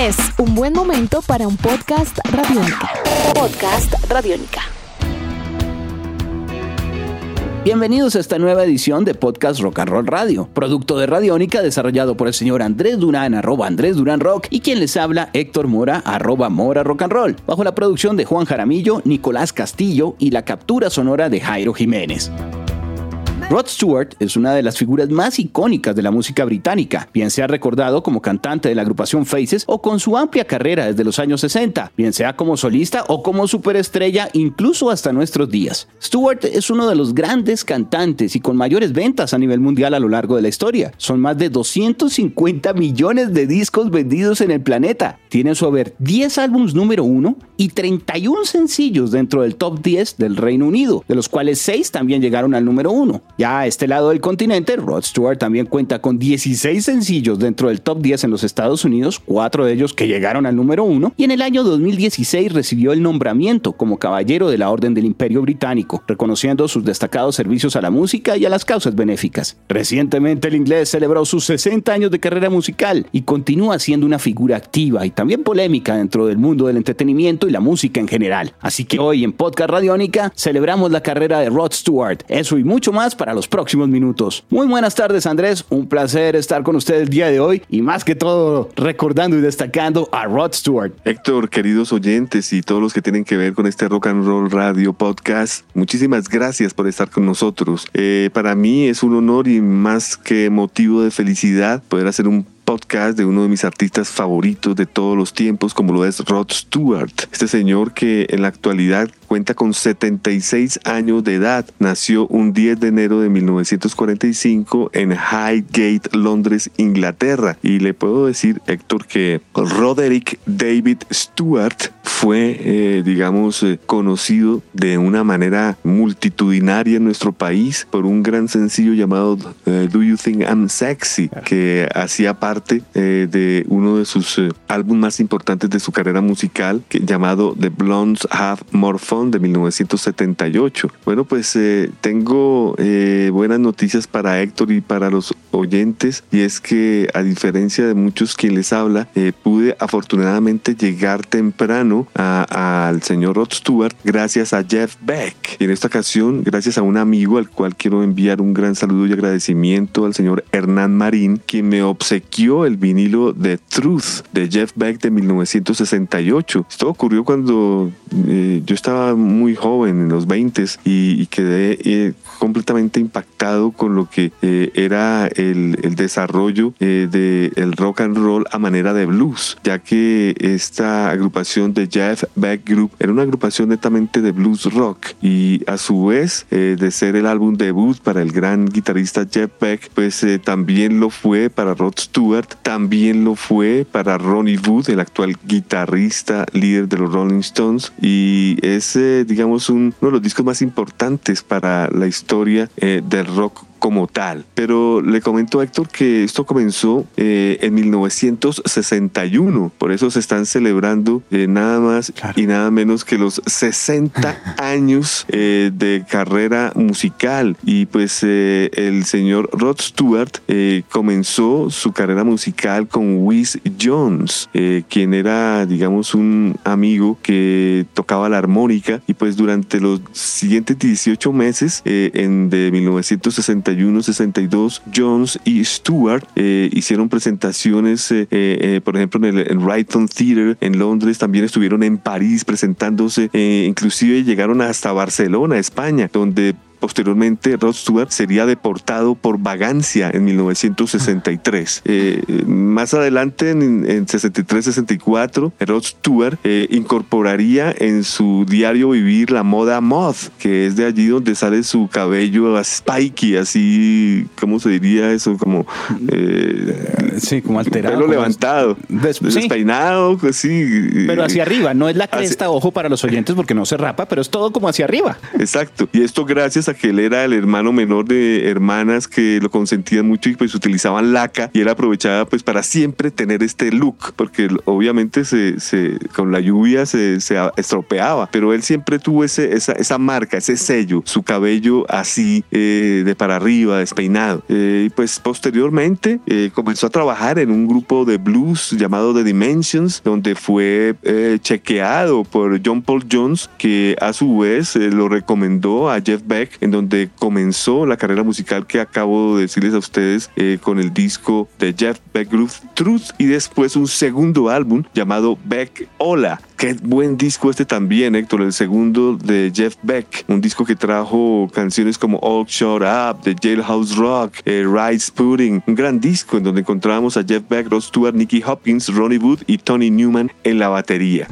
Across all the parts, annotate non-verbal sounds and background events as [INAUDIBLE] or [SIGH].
Es un buen momento para un podcast radiónica. Podcast radiónica. Bienvenidos a esta nueva edición de Podcast Rock and Roll Radio, producto de Radiónica desarrollado por el señor Andrés Durán, arroba Andrés Durán Rock, y quien les habla Héctor Mora, arroba Mora Rock and Roll, bajo la producción de Juan Jaramillo, Nicolás Castillo y la captura sonora de Jairo Jiménez. Rod Stewart es una de las figuras más icónicas de la música británica, bien sea recordado como cantante de la agrupación Faces o con su amplia carrera desde los años 60, bien sea como solista o como superestrella incluso hasta nuestros días. Stewart es uno de los grandes cantantes y con mayores ventas a nivel mundial a lo largo de la historia. Son más de 250 millones de discos vendidos en el planeta. Tiene su haber 10 álbumes número 1 y 31 sencillos dentro del top 10 del Reino Unido, de los cuales 6 también llegaron al número 1. Ya a este lado del continente, Rod Stewart también cuenta con 16 sencillos dentro del top 10 en los Estados Unidos, cuatro de ellos que llegaron al número 1, y en el año 2016 recibió el nombramiento como Caballero de la Orden del Imperio Británico, reconociendo sus destacados servicios a la música y a las causas benéficas. Recientemente el inglés celebró sus 60 años de carrera musical y continúa siendo una figura activa y también polémica dentro del mundo del entretenimiento y la música en general. Así que hoy en Podcast Radiónica celebramos la carrera de Rod Stewart. Eso y mucho más para los próximos minutos. Muy buenas tardes Andrés, un placer estar con usted el día de hoy y más que todo recordando y destacando a Rod Stewart. Héctor, queridos oyentes y todos los que tienen que ver con este Rock and Roll Radio Podcast, muchísimas gracias por estar con nosotros. Eh, para mí es un honor y más que motivo de felicidad poder hacer un podcast de uno de mis artistas favoritos de todos los tiempos, como lo es Rod Stewart. Este señor que en la actualidad cuenta con 76 años de edad. Nació un 10 de enero de 1945 en Highgate, Londres, Inglaterra. Y le puedo decir, Héctor, que Roderick David Stewart fue, eh, digamos, eh, conocido de una manera multitudinaria en nuestro país por un gran sencillo llamado eh, Do You Think I'm Sexy, que hacía parte de uno de sus álbumes más importantes de su carrera musical, que, llamado The Blondes Have More Fun de 1978. Bueno, pues tengo buenas noticias para Héctor y para los oyentes, y es que a diferencia de muchos quien les habla, pude afortunadamente llegar temprano al señor Rod Stewart gracias a Jeff Beck. Y en esta ocasión, gracias a un amigo al cual quiero enviar un gran saludo y agradecimiento al señor Hernán Marín, quien me obsequió el vinilo de Truth de Jeff Beck de 1968. Esto ocurrió cuando eh, yo estaba muy joven, en los 20 y, y quedé eh, completamente impactado con lo que eh, era el, el desarrollo del rock and roll a manera de blues, ya que esta agrupación de Jeff Beck Group era una agrupación netamente de blues rock y a su vez de ser el álbum debut para el gran guitarrista Jeff Beck, pues también lo fue para Rod Stewart, también lo fue para Ronnie Wood, el actual guitarrista líder de los Rolling Stones y es, digamos, uno de los discos más importantes para la historia eh, del rock como tal. Pero le comento a Héctor que esto comenzó eh, en 1961, por eso se están celebrando eh, nada más y nada menos que los 60 [LAUGHS] años eh, de carrera musical. Y pues el señor Rod Stewart comenzó su carrera musical con Wiz Jones, quien era, digamos, un amigo que tocaba la armónica y pues durante los siguientes 18 meses en de 1961 61-62, Jones y Stewart eh, hicieron presentaciones, eh, eh, por ejemplo, en el Brighton Theatre en Londres, también estuvieron en París presentándose, inclusive llegaron hasta Barcelona, España, donde Posteriormente, Rod Stewart sería deportado por vagancia en 1963. Eh, más adelante, en, 63-64, Rod Stewart eh, incorporaría en su diario vivir la moda moth, que es de allí donde sale su cabello spiky, así, ¿cómo se diría eso? Como... Eh, sí, como alterado. Pelo levantado. despeinado, sí. Pero hacia arriba, no es la cresta, ojo para los oyentes porque no se rapa, pero es todo como hacia arriba. Exacto. Y esto gracias a que él era el hermano menor de hermanas que lo consentían mucho y pues utilizaban laca y él aprovechaba pues para siempre tener este look, porque obviamente se, se con la lluvia se, se, estropeaba, pero él siempre tuvo ese, esa, esa marca, ese sello, su cabello así eh, de para arriba, despeinado. Eh, y pues posteriormente eh, comenzó a trabajar en un grupo de blues llamado The Dimensions, donde fue chequeado por John Paul Jones, que a su vez lo recomendó a Jeff Beck, en donde comenzó la carrera musical que acabo de decirles a ustedes con el disco de Jeff Beck Groove Truth y después un segundo álbum llamado Beck Hola. Qué buen disco este también, Héctor, el segundo de Jeff Beck, un disco que trajo canciones como All Shut Up, The Jailhouse Rock, eh, Rice Pudding, un gran disco en donde encontrábamos a Jeff Beck, Stewart, Nicky Hopkins, Ronnie Wood y Tony Newman en la batería.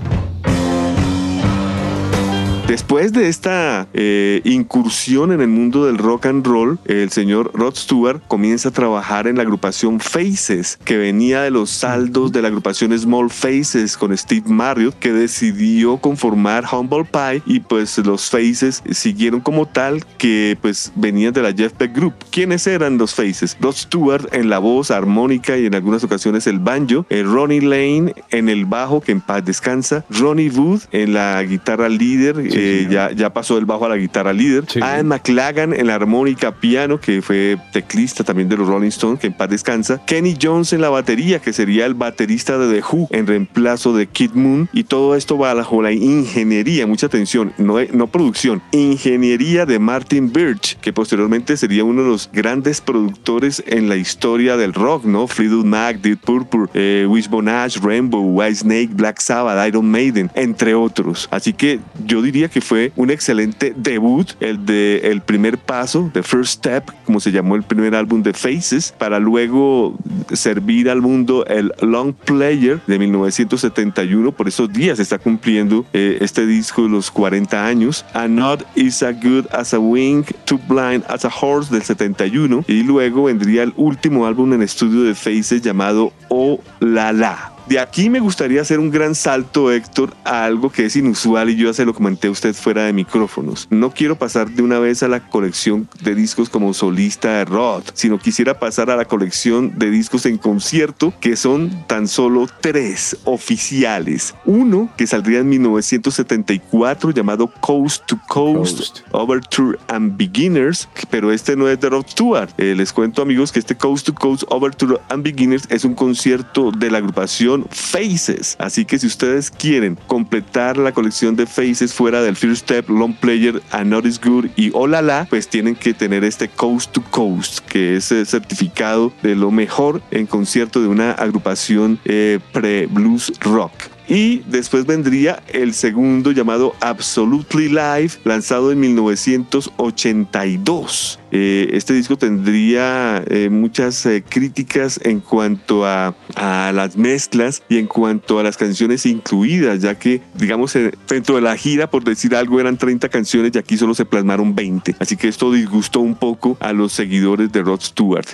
Después de esta eh, incursión en el mundo del rock and roll, el señor Rod Stewart comienza a trabajar en la agrupación Faces, que venía de los saldos de la agrupación Small Faces con Steve Marriott, que decidió conformar Humble Pie y pues los Faces siguieron como tal que pues venían de la Jeff Beck Group. ¿Quiénes eran los Faces? Rod Stewart en la voz armónica y en algunas ocasiones el banjo, eh, Ronnie Lane en el bajo, que en paz descansa, Ronnie Wood en la guitarra líder, ya, ya pasó del bajo a la guitarra líder. Sí. McLagan en la armónica piano, que fue teclista también de los Rolling Stones, que en paz descansa. Kenny Jones en la batería, que sería el baterista de The Who en reemplazo de Kid Moon. Y todo esto bajo la ingeniería, mucha atención, no, no producción, ingeniería de Martin Birch, que posteriormente sería uno de los grandes productores en la historia del rock, ¿no? Fleetwood Mac, Deep Purple, eh, Wishbone Ash, Rainbow, White Snake, Black Sabbath, Iron Maiden, entre otros. Así que yo diría que fue un excelente debut, el de el primer paso, The First Step, como se llamó el primer álbum de Faces, para luego servir al mundo el Long Player de 1971. Por esos días está cumpliendo eh, este disco los 40 años. A Not is a Good as a Wing, Too Blind as a Horse del 71. Y luego vendría el último álbum en estudio de Faces llamado Oh La La. De aquí me gustaría hacer un gran salto, Héctor, a algo que es inusual y yo ya se lo comenté a usted fuera de micrófonos. No quiero pasar de una vez a la colección de discos como solista de Rod, sino quisiera pasar a la colección de discos en concierto, que son tan solo tres oficiales. Uno que saldría en 1974 llamado Coast to Coast, Overture and Beginners, pero este no es de Rod Stewart. Eh, les cuento amigos que este Coast to Coast, Overture and Beginners es un concierto de la agrupación Faces. Así que si ustedes quieren completar la colección de Faces fuera del First Step, Long Player, A Notice Good y Hola La, pues tienen que tener este Coast to Coast, que es el certificado de lo mejor en concierto de una agrupación eh, pre-blues rock. Y después vendría el segundo llamado Absolutely Live, lanzado en 1982. Eh, este disco tendría eh, muchas eh, críticas en cuanto a, a, las mezclas y en cuanto a las canciones incluidas, ya que, digamos, dentro de la gira, por decir algo, eran 30 canciones y aquí solo se plasmaron 20. Así que esto disgustó un poco a los seguidores de Rod Stewart.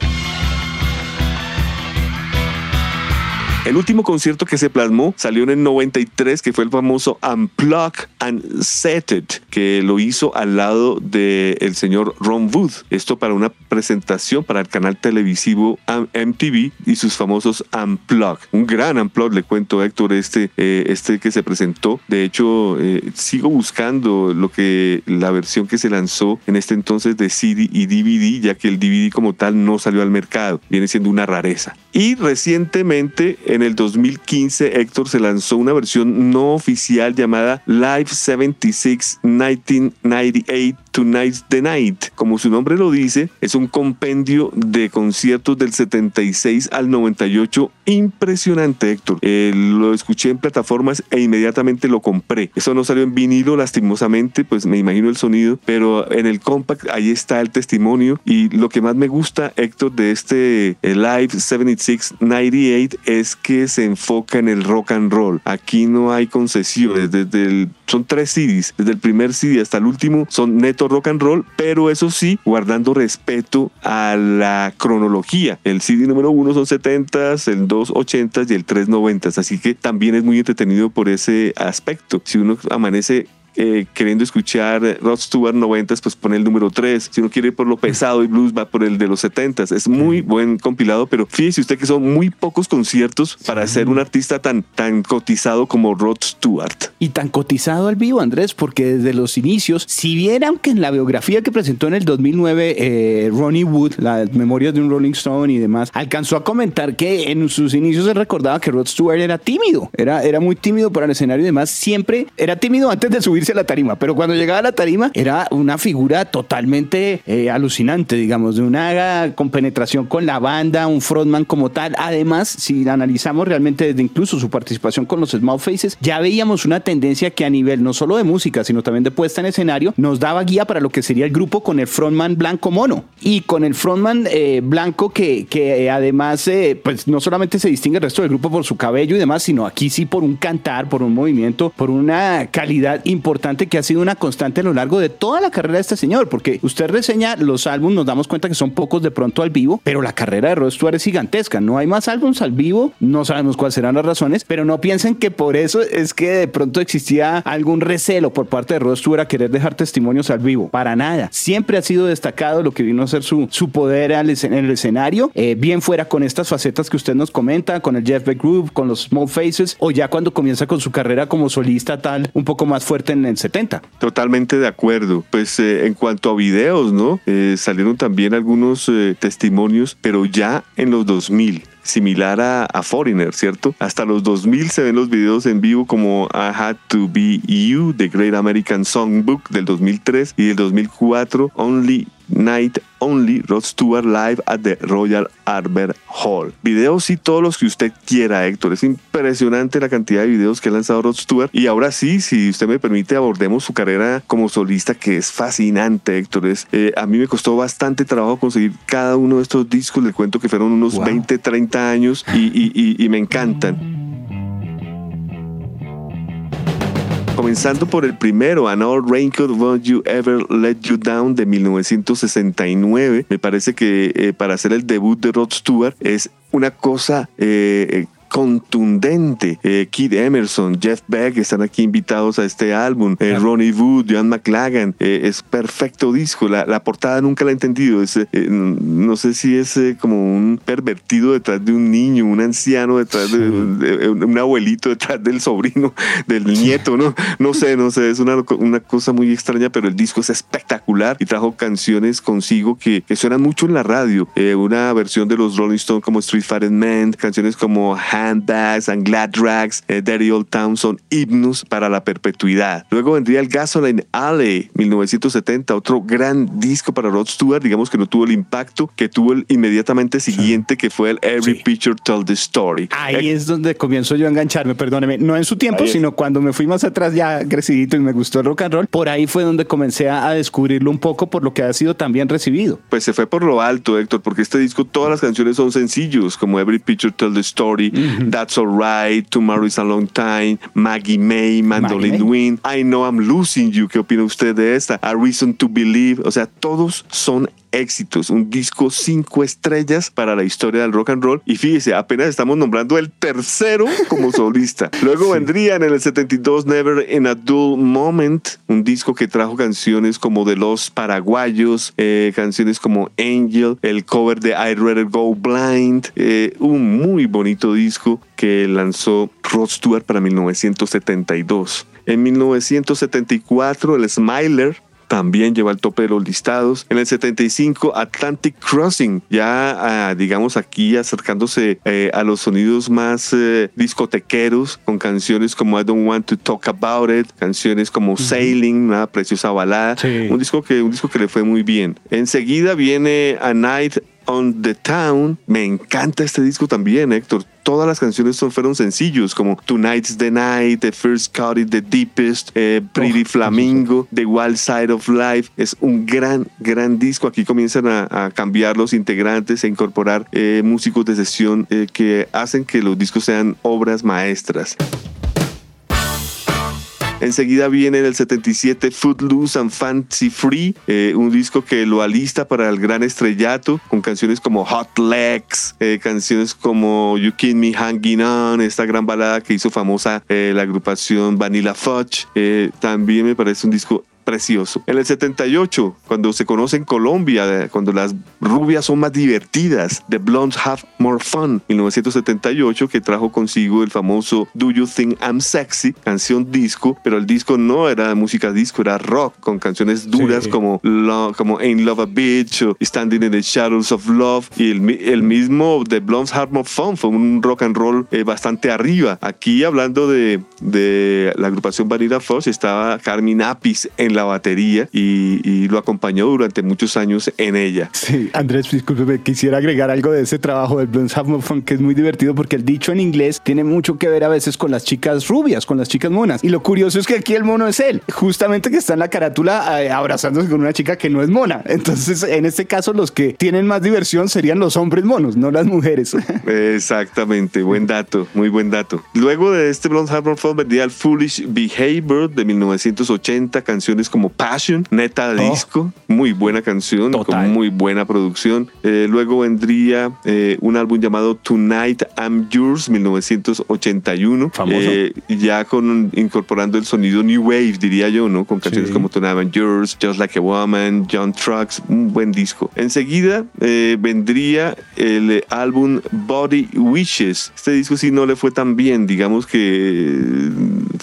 El último concierto que se plasmó salió en el 93, que fue el famoso Unplug and Set It, que lo hizo al lado del el señor Ron Wood. Esto para una presentación para el canal televisivo MTV y sus famosos Unplug. Un gran Unplug, le cuento Héctor, este, eh, este que se presentó. De hecho, eh, sigo buscando lo que la versión que se lanzó en este entonces de CD y DVD, ya que el DVD como tal no salió al mercado. Viene siendo una rareza. Y recientemente en el 2015, Héctor se lanzó una versión no oficial llamada Live 76 1998 Tonight's the Night. Como su nombre lo dice, es un compendio de conciertos del 76 al 98. Impresionante, Héctor. Eh, lo escuché en plataformas e inmediatamente lo compré. Eso no salió en vinilo, lastimosamente, pues me imagino el sonido, pero en el compact ahí está el testimonio. Y lo que más me gusta, Héctor, de este eh, Live 76 98 es que se enfoca en el rock and roll. Aquí no hay concesiones. Desde son tres CDs, desde el primer CD hasta el último son netos rock and roll, pero eso sí, guardando respeto a la cronología. El CD número uno son 70s, el 2 80s y el 3 90s, así que también es muy entretenido por ese aspecto. Si uno amanece eh, queriendo escuchar Rod Stewart 90, pues pone el número 3. Si uno quiere ir por lo pesado y blues, va por el de los 70. Es muy buen compilado, pero fíjese usted que son muy pocos conciertos para ser un artista tan, tan cotizado como Rod Stewart. Y tan cotizado al vivo, Andrés, porque desde los inicios, si bien aunque en la biografía que presentó en el 2009 eh, Ronnie Wood, las memorias de un Rolling Stone y demás, alcanzó a comentar que en sus inicios se recordaba que Rod Stewart era tímido, era, era muy tímido para el escenario y demás, siempre era tímido antes de subirse a la tarima, pero cuando llegaba a la tarima era una figura totalmente eh, alucinante, digamos, de una con penetración con la banda, un frontman como tal. Además, si analizamos realmente desde incluso su participación con los Small Faces, ya veíamos una tendencia que a nivel no solo de música, sino también de puesta en escenario, nos daba guía para lo que sería el grupo con el frontman blanco mono y con el frontman eh, blanco que, que además, eh, pues no solamente se distingue el resto del grupo por su cabello y demás, sino aquí sí por un cantar, por un movimiento, por una calidad importante que ha sido una constante a lo largo de toda la carrera de este señor, porque usted reseña los álbumes, nos damos cuenta que son pocos de pronto al vivo, pero la carrera de Rod Stewart es gigantesca, no hay más álbumes al vivo, no sabemos cuáles serán las razones, pero no piensen que por eso es que de pronto existía algún recelo por parte de Rod Stewart a querer dejar testimonios al vivo, para nada, siempre ha sido destacado lo que vino a ser su, su poder en el escenario, eh, bien fuera con estas facetas que usted nos comenta, con el Jeff Beck Group, con los Small Faces, o ya cuando comienza con su carrera como solista tal, un poco más fuerte en el 70. Totalmente de acuerdo. Pues eh, en cuanto a videos, ¿no? Eh, salieron también algunos testimonios, pero ya en los 2000 similar a, a, Foreigner, ¿cierto? Hasta los 2000 se ven los videos en vivo como I Had to Be You, The Great American Songbook del 2003 y del 2004, Only Night Only, Rod Stewart Live at the Royal Albert Hall. Videos y todos los que usted quiera, Héctor. Es impresionante la cantidad de videos que ha lanzado Rod Stewart. Y ahora sí, si usted me permite, abordemos su carrera como solista, que es fascinante, Héctor. Es, eh, a mí me costó bastante trabajo conseguir cada uno de estos discos. Le cuento que fueron unos 20, 30 años y, y, y me encantan. Comenzando por el primero, An Old Raincoat Won't You Ever Let You Down de 1969. Me parece que eh, para hacer el debut de Rod Stewart es una cosa eh, contundente. Eh, Kid Emerson, Jeff Beck están aquí invitados a este álbum. Eh, Ronnie Wood, Joan McLagan. Eh, es perfecto disco. La, portada nunca la he entendido. Es, no sé si es como un pervertido detrás de un niño, un anciano detrás de, un abuelito detrás del sobrino, [LAUGHS] del nieto. No, no sé, no sé. Es una, una cosa muy extraña, pero el disco es espectacular y trajo canciones consigo que, que suenan mucho en la radio. una versión de los Rolling Stones como Street Fighter Man, canciones como and Glad Drags, eh, Dirty Old Town son himnos para la perpetuidad. Luego vendría el Gasoline Alley, 1970, otro gran disco para Rod Stewart, digamos que no tuvo el impacto que tuvo el inmediatamente siguiente, que fue el Every Picture Tell the Story. Ahí es donde comienzo yo a engancharme, perdóneme, no en su tiempo, sino cuando me fui más atrás ya crecidito y me gustó el rock and roll, por ahí fue donde comencé a descubrirlo un poco por lo que ha sido también recibido. Pues se fue por lo alto, Héctor, porque este disco todas las canciones son sencillos, como Every Picture Tell the Story, [LAUGHS] That's Alright, Tomorrow is a Long Time, Maggie May, Mandolin Wind, I Know I'm Losing You. ¿Qué opina usted de esta? A Reason to Believe. O sea, todos son éxitos, un disco cinco estrellas para la historia del rock and roll. Y fíjese, apenas estamos nombrando el tercero como [LAUGHS] solista. Luego vendrían en el 72 Never in a Dull Moment, un disco que trajo canciones como de los paraguayos, eh, canciones como Angel, el cover de I'd Rather Go Blind, eh, un muy bonito disco que lanzó Rod Stewart para 1972. En 1974, el Smiler también lleva al tope de los listados. En el 75, Atlantic Crossing, ya ah, digamos aquí acercándose eh, a los sonidos más eh, discotequeros, con canciones como I Don't Want to Talk About It, canciones como Sailing, una preciosa balada, un, disco que, un disco que le fue muy bien. Enseguida viene A Night on the Town. Me encanta este disco también, Héctor. Todas las canciones son, fueron sencillos, como Tonight's the Night, The First Cut It, The Deepest, eh, Pretty Flamingo, The Wild Side of Life. Es un gran, gran disco. Aquí comienzan a, cambiar los integrantes, a incorporar eh, músicos de sesión eh, que hacen que los discos sean obras maestras. Enseguida viene en el 77 Footloose and Fancy Free, eh, un disco que lo alista para el gran estrellato, con canciones como Hot Legs, eh, canciones como You Keep Me Hanging On, esta gran balada que hizo famosa eh, la agrupación Vanilla Fudge. también me parece un disco precioso. En el 78, cuando se conoce en Colombia, cuando las rubias son más divertidas, The Blondes Have More Fun, 1978, que trajo consigo el famoso Do You Think I'm Sexy, canción disco, pero el disco no era música disco, era rock, con canciones duras como, como Ain't Love a Bitch o Standing in the Shadows of Love, y el, mismo The Blondes Have More Fun fue un rock and roll eh, bastante arriba. Aquí hablando de, de la agrupación Vanilla Force estaba Carmen Apis en la batería y, lo acompañó durante muchos años en ella. Sí, Andrés, discúlpeme, quisiera agregar algo de ese trabajo del Blondes Fun que es muy divertido porque el dicho en inglés tiene mucho que ver a veces con las chicas rubias, con las chicas monas. Y lo curioso es que aquí el mono es él, justamente que está en la carátula eh, abrazándose con una chica que no es mona. Entonces, en este caso, los que tienen más diversión serían los hombres monos, no las mujeres. [LAUGHS] Exactamente, buen dato, muy buen dato. Luego de este Blondes Fun vendría el Foolish Behavior de 1980, canciones como Passion, neta oh. disco, muy buena canción, con muy buena producción. Eh, luego vendría eh, un álbum llamado Tonight I'm Yours, 1981. Eh, ya con incorporando el sonido New Wave, diría yo, ¿no? Con canciones como Tonight I'm Yours, Just Like a Woman, John Trucks, un buen disco. Enseguida vendría el álbum Body Wishes. Este disco sí no le fue tan bien, digamos que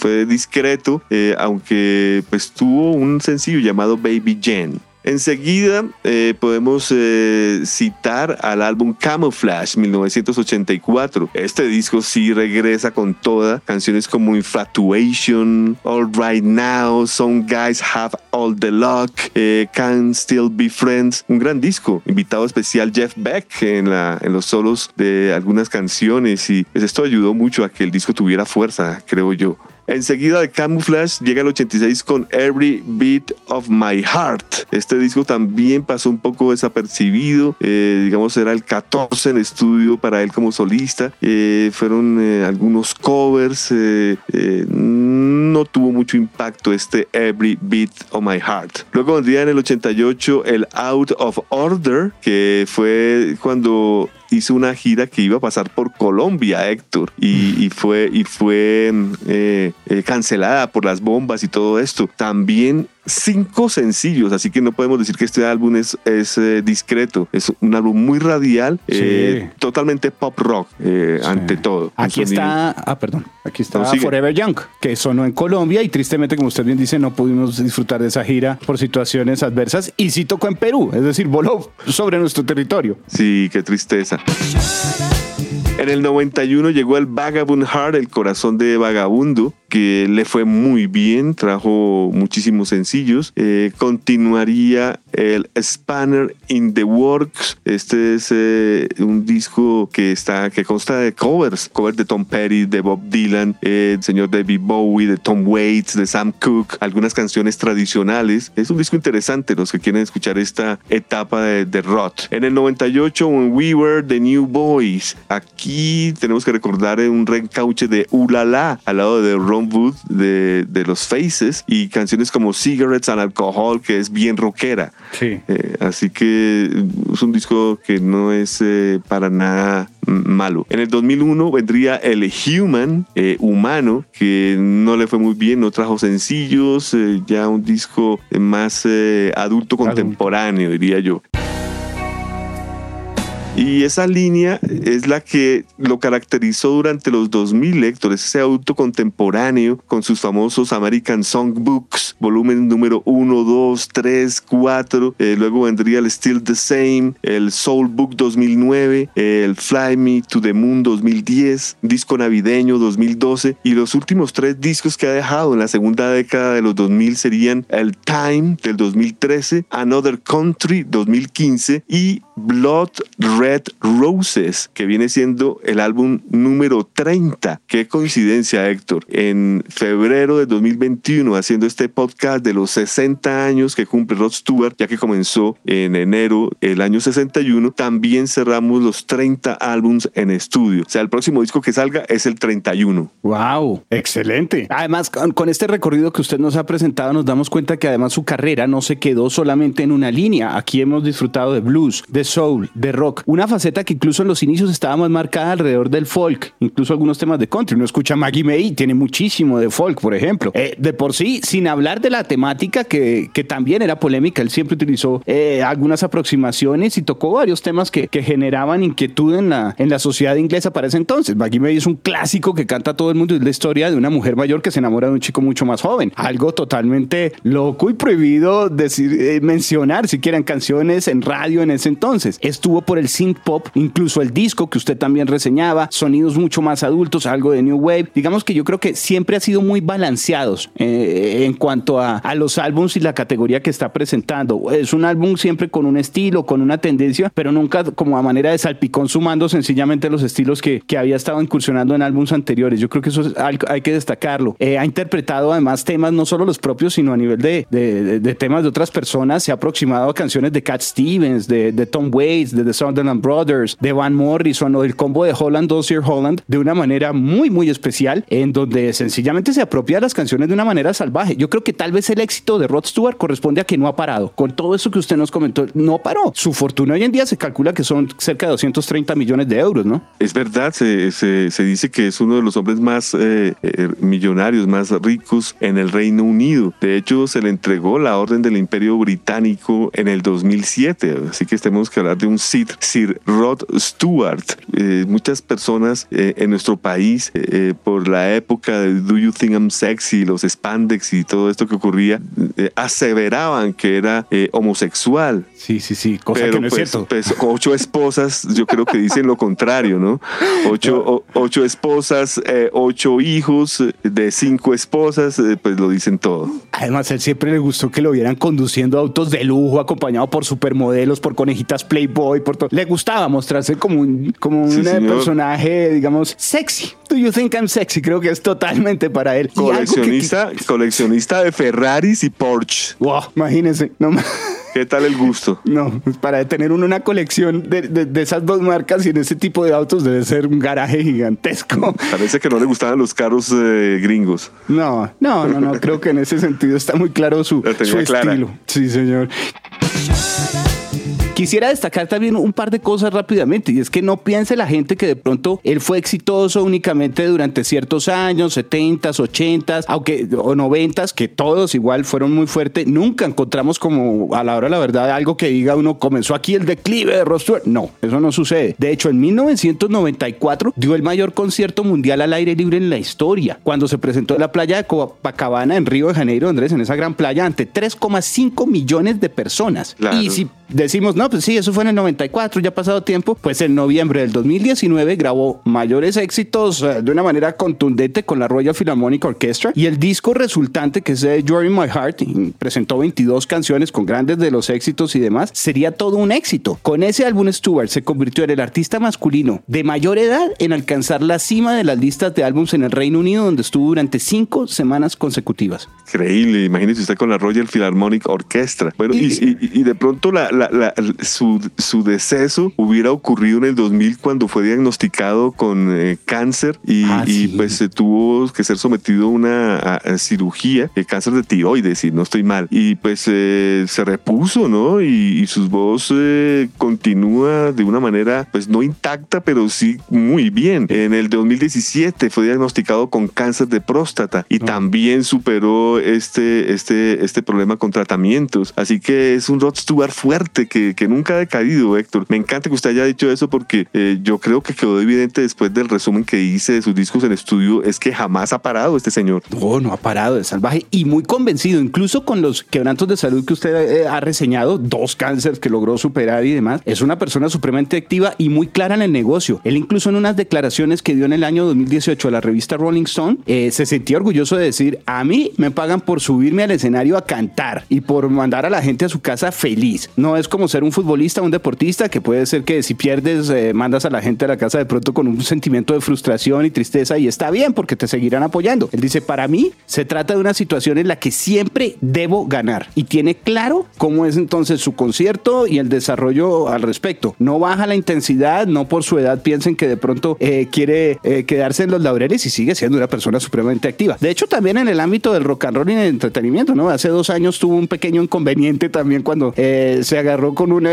fue discreto, aunque pues tuvo un sencillo llamado Baby Jen. Enseguida eh, podemos eh, citar al álbum Camouflage 1984. Este disco sí regresa con toda canciones como Infatuation, All Right Now, Some Guys Have All the Luck, eh, Can Still Be Friends. Un gran disco. Invitado especial Jeff Beck en, la, los solos de algunas canciones y pues, esto ayudó mucho a que el disco tuviera fuerza, creo yo. Enseguida de Camouflage llega el 86 con Every Beat of My Heart. Este disco también pasó un poco desapercibido, eh, digamos era el 14 en estudio para él como solista. Eh, fueron eh, algunos covers, no tuvo mucho impacto este Every Beat of My Heart. Luego vendría en el 88 el Out of Order, que fue cuando hizo una gira que iba a pasar por Colombia, Héctor, y, fue, y fue eh, eh, cancelada por las bombas y todo esto. También cinco sencillos, así que no podemos decir que este álbum es, es eh, discreto. Es un álbum muy radial, totalmente pop rock ante todo. Aquí está, ah, perdón, aquí está Forever Young, que sonó en Colombia y tristemente, como usted bien dice, no pudimos disfrutar de esa gira por situaciones adversas y sí tocó en Perú, es decir, voló sobre nuestro territorio. Sí, qué tristeza. En el 91 llegó el Vagabond Heart, el corazón de vagabundo, que le fue muy bien, trajo muchísimos sencillos. Eh, continuaría el Spanner in the Works. Este es eh, un disco que está que consta de covers, covers de Tom Petty, de Bob Dylan, eh, el señor David Bowie, de Tom Waits, de Sam Cooke, algunas canciones tradicionales. Es un disco interesante los que quieren escuchar esta etapa de, de. En el 98, When We Were the New Boys. Aquí tenemos que recordar un reencauche de Ulala al lado de Ron Wood de, de los Faces y canciones como Cigarettes and Alcohol, que es bien rockera. Sí. Eh, así que es un disco que no es eh, para nada malo. En el 2001 vendría el Human, eh, humano, que no le fue muy bien, no trajo sencillos, ya un disco más adulto contemporáneo, diría yo. Y esa línea es la que lo caracterizó durante los 2000, Héctor, ese auto contemporáneo con sus famosos American Songbooks, volumen número 1, 2, 3, 4. luego vendría el Still the Same, el Soul Book 2009, el Fly Me to the Moon 2010, disco navideño 2012. Y los últimos tres discos que ha dejado en la segunda década de los 2000 serían el Time del 2013, Another Country 2015 y Blood Red Roses, que viene siendo el álbum número 30. Qué coincidencia, Héctor. En febrero de 2021, haciendo este podcast de los 60 años que cumple Rod Stewart, ya que comenzó en enero el año 61, también cerramos los 30 álbums en estudio. O sea, el próximo disco que salga es el 31. ¡Wow! Excelente. Además, con, con este recorrido que usted nos ha presentado, nos damos cuenta que además su carrera no se quedó solamente en una línea. Aquí hemos disfrutado de blues, de soul, de rock. Una faceta que incluso en los inicios estaba más marcada alrededor del folk, incluso algunos temas de country. Uno escucha Maggie May, tiene muchísimo de folk, por ejemplo. Eh, de por sí, sin hablar de la temática que, que también era polémica, él siempre utilizó eh, algunas aproximaciones y tocó varios temas que, que generaban inquietud en la, en la sociedad inglesa para ese entonces. Maggie May es un clásico que canta todo el mundo, es la historia de una mujer mayor que se enamora de un chico mucho más joven. Algo totalmente loco y prohibido decir, eh, mencionar siquiera en canciones, en radio en ese entonces. Estuvo por el synth pop, incluso el disco que usted también reseñaba, sonidos mucho más adultos, algo de New Wave. Digamos que yo creo que siempre ha sido muy balanceados eh, en cuanto a, a los álbums y la categoría que está presentando. Es un álbum siempre con un estilo, con una tendencia, pero nunca como a manera de salpicón sumando sencillamente los estilos que, que había estado incursionando en álbumes anteriores. Yo creo que eso es algo, hay que destacarlo. Eh, ha interpretado además temas no solo los propios, sino a nivel de, de, de, de temas de otras personas. Se ha aproximado a canciones de Cat Stevens, de, de Tom Waits, de The Sutherland Brothers, de Van Morrison o del combo de Holland, Dossier Holland, de una manera muy, muy especial, en donde sencillamente se apropia las canciones de una manera salvaje. Yo creo que tal vez el éxito de Rod Stewart corresponde a que no ha parado. Con todo eso que usted nos comentó, no paró. Su fortuna hoy en día se calcula que son cerca de 230 millones de euros, ¿no? Es verdad, se, se, dice que es uno de los hombres más eh, eh, millonarios, más ricos en el Reino Unido. De hecho, se le entregó la Orden del Imperio Británico en el 2007. Así que tenemos que hablar de un Sir, Sir Rod Stewart. Eh, muchas personas eh, en nuestro país, eh, por la época de Do You Think I'm Sexy, los spandex y todo esto que ocurría, aseveraban que era homosexual. Sí, sí, sí, cosa Pero que no pues, es cierto. pues, ocho esposas, yo creo que dicen lo contrario, ¿no? Ocho, o- ocho esposas, eh, ocho hijos eh, de cinco esposas, eh, pues lo dicen todo. Además, él siempre le gustó que lo vieran conduciendo autos de lujo, acompañado por supermodelos, por conejitas Playboy, por todo. Le gustaba mostrarse como un, como Sí, un señor. personaje, digamos, sexy. Do you think I'm sexy? Creo que es totalmente para él. Que- Coleccionista, coleccionista de Ferraris y Porsche. Wow, imagínense. No, [LAUGHS] ¿Qué tal el gusto? no, para tener uno una colección de, de- de esas dos marcas y en ese tipo de autos debe ser un garaje gigantesco. Parece que no le gustaban los carros eh, gringos. No, no, no, no. Creo que en ese sentido está muy claro su, su estilo. Sí, señor. Quisiera destacar también un par de cosas rápidamente y es que no piense la gente que de pronto él fue exitoso únicamente durante ciertos años, 70s, 80s, aunque o 90s, que todos igual fueron muy fuertes. Nunca encontramos como a la hora de la verdad algo que diga uno comenzó aquí el declive de Rod Stewart. No, eso no sucede. De hecho, en 1994 dio el mayor concierto mundial al aire libre en la historia, cuando se presentó en la playa de Copacabana en Río de Janeiro, Andrés, en esa gran playa ante 3,5 millones de personas. Claro. Y si decimos, no, pues sí, eso fue en el 94, ya ha pasado tiempo, pues en noviembre del 2019 grabó mayores éxitos eh, de una manera contundente con la Royal Philharmonic Orchestra y el disco resultante que es You're in My Heart presentó 22 canciones con grandes de los éxitos y demás, sería todo un éxito. Con ese álbum Stewart se convirtió en el artista masculino de mayor edad en alcanzar la cima de las listas de álbumes en el Reino Unido donde estuvo durante cinco semanas consecutivas. Increíble, imagínese usted con la Royal Philharmonic Orchestra. Bueno, y, y- y de pronto la, la- la- su, su deceso hubiera ocurrido en el 2000 cuando fue diagnosticado con eh, cáncer y, Ah, y, sí. pues se tuvo que ser sometido a una a- a cirugía, de cáncer de tiroides, si no estoy mal. Y pues eh, se repuso, ¿no? Y, y su voz eh, continúa de una manera, pues no intacta, pero sí muy bien. En el 2017 fue diagnosticado con cáncer de próstata y también superó este, este, este problema con tratamientos. Así que es un Rod Stewart fuerte que, nunca ha decaído, Héctor. Me encanta que usted haya dicho eso porque eh, yo creo que quedó evidente después del resumen que hice de sus discos en estudio, es que jamás ha parado este señor. No, no ha parado de salvaje y muy convencido, incluso con los quebrantos de salud que usted eh, ha reseñado, dos cánceres que logró superar y demás. Es una persona supremamente activa y muy clara en el negocio. Él incluso en unas declaraciones que dio en el año 2018 a la revista Rolling Stone, eh, se sentía orgulloso de decir, a mí me pagan por subirme al escenario a cantar y por mandar a la gente a su casa feliz. No no es como ser un futbolista, un deportista, que puede ser que si pierdes, eh, mandas a la gente a la casa de pronto con un sentimiento de frustración y tristeza y está bien porque te seguirán apoyando. Él dice, para mí se trata de una situación en la que siempre debo ganar y tiene claro cómo es entonces su concierto y el desarrollo al respecto. No baja la intensidad, no por su edad piensen que de pronto eh, quiere eh, quedarse en los laureles y sigue siendo una persona supremamente activa. De hecho, también en el ámbito del rock and roll y del entretenimiento, ¿no? Hace dos años tuvo un pequeño inconveniente también cuando eh, se agarró con un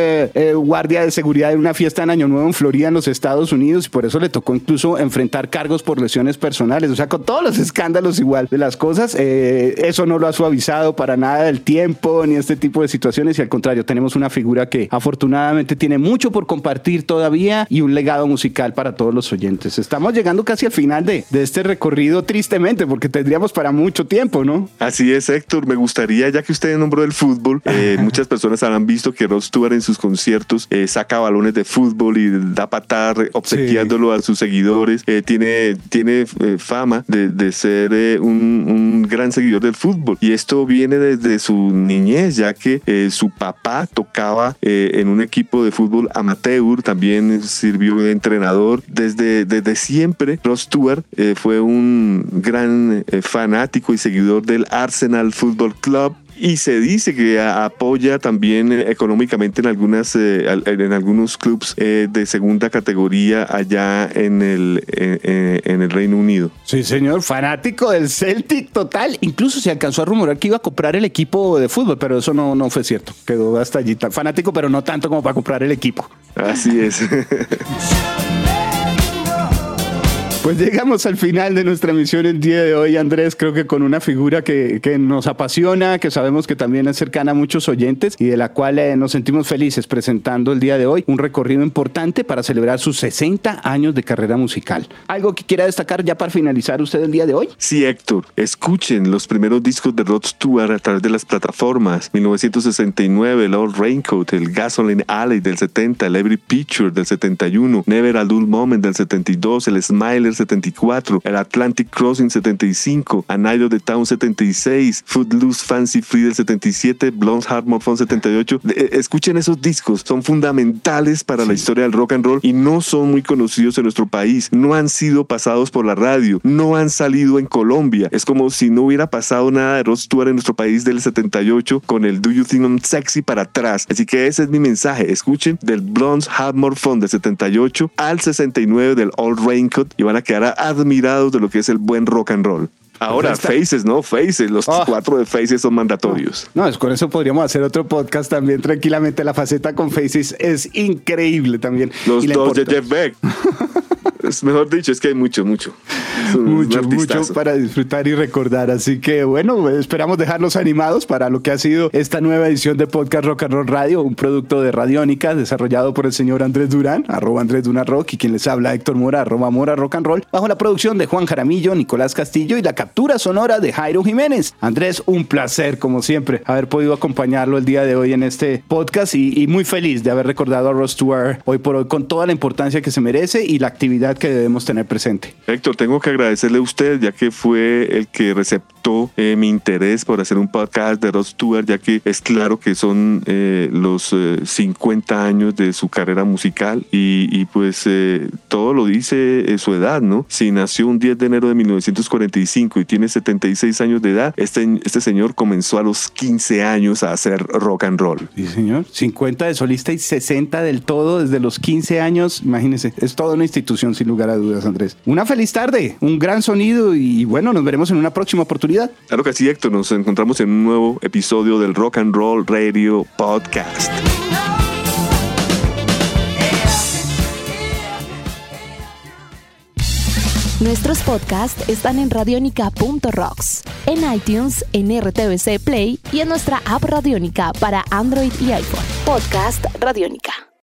guardia de seguridad en una fiesta en Año Nuevo en Florida, en los Estados Unidos, y por eso le tocó incluso enfrentar cargos por lesiones personales. O sea, con todos los escándalos igual de las cosas, eso no lo ha suavizado para nada el tiempo ni este tipo de situaciones y al contrario, tenemos una figura que afortunadamente tiene mucho por compartir todavía y un legado musical para todos los oyentes. Estamos llegando casi al final de, de este recorrido tristemente porque tendríamos para mucho tiempo, ¿no? Así es, Héctor. Me gustaría, ya que usted nombró el fútbol, eh, [LAUGHS] muchas personas habrán visto que Rod Stewart en sus conciertos eh, saca balones de fútbol y da patar obsequiándolo a sus seguidores. Eh, tiene tiene fama de, de ser un, un, gran seguidor del fútbol y esto viene desde su niñez, ya que su papá tocaba en un equipo de fútbol amateur, también sirvió de entrenador. Desde, desde siempre, Rod Stewart fue un gran fanático y seguidor del Arsenal Football Club y se dice que apoya también económicamente en algunas eh, en algunos clubes eh, de segunda categoría allá en el en, el Reino Unido. Sí, señor, fanático del Celtic total. Incluso se alcanzó a rumorar que iba a comprar el equipo de fútbol, pero eso no, no fue cierto. Quedó hasta allí. Fanático, pero no tanto como para comprar el equipo. Así es. [LAUGHS] Pues llegamos al final de nuestra misión el día de hoy, Andrés, creo que con una figura que, que nos apasiona, que sabemos que también es cercana a muchos oyentes y de la cual eh, nos sentimos felices presentando el día de hoy un recorrido importante para celebrar sus 60 años de carrera musical. ¿Algo que quiera destacar ya para finalizar usted el día de hoy? Sí, Héctor, escuchen los primeros discos de Rod Stewart a través de las plataformas. 1969, el Old Raincoat, el Gasoline Alley del 70, el Every Picture del 71, Never a Dull Moment del 72, el Smiler 74, el Atlantic Crossing 75, A Night of the Town 76, Footloose Fancy Free del 77, Blonde Heart Morphone 78. Escuchen esos discos, son fundamentales para la historia del rock and roll y no son muy conocidos en nuestro país, no han sido pasados por la radio, no han salido en Colombia. Es como si no hubiera pasado nada de Rod Stewart en nuestro país del 78 con el Do You Think I'm Sexy para atrás. Así que ese es mi mensaje. Escuchen del Blonde Heart Morphone del 78 al 69 del Old Raincoat y van a quedar admirados de lo que es el buen rock and roll. Ahora, Faces, ¿no? Faces, los ah. cuatro de Faces son mandatorios. No, es con eso podríamos hacer otro podcast también tranquilamente. La faceta con Faces es increíble también. Los dos de Jeff Beck. [LAUGHS] es mejor dicho, es que hay mucho, mucho. mucho, mucho para disfrutar y recordar. Así que bueno, esperamos dejarlos animados para lo que ha sido esta nueva edición de Podcast Rock and Roll Radio, un producto de Radiónica desarrollado por el señor Andrés Durán, arroba Andrés Durán Rock, y quien les habla Héctor Mora, arroba Mora Rock and Roll, bajo la producción de Juan Jaramillo, Nicolás Castillo y la captura sonora de Jairo Jiménez. Andrés, un placer, como siempre, haber podido acompañarlo el día de hoy en este podcast y, muy feliz de haber recordado a Ross Stewart hoy por hoy con toda la importancia que se merece y la actividad que debemos tener presente. Héctor, tengo que agradecerle a usted, ya que fue el que receptó eh, mi interés por hacer un podcast de Rod Stewart, ya que es claro que son eh, los 50 eh, años de su carrera musical y, pues todo lo dice su edad, ¿no? Si nació un 10 de enero de 1945 y tiene 76 años de edad, este, este señor comenzó a los 15 años a hacer rock and roll. Sí, señor. 50 de solista y 60 del todo desde los 15 años. Imagínese, es toda una institución sin lugar a dudas, Andrés. Una feliz tarde, un gran sonido y bueno, nos veremos en una próxima oportunidad. Claro que sí, Héctor. Nos encontramos en un nuevo episodio del Rock and Roll Radio Podcast. Nuestros podcasts están en radionica.rocks, en iTunes, en RTVC Play y en nuestra app Radionica para Android y iPhone. Podcast Radionica.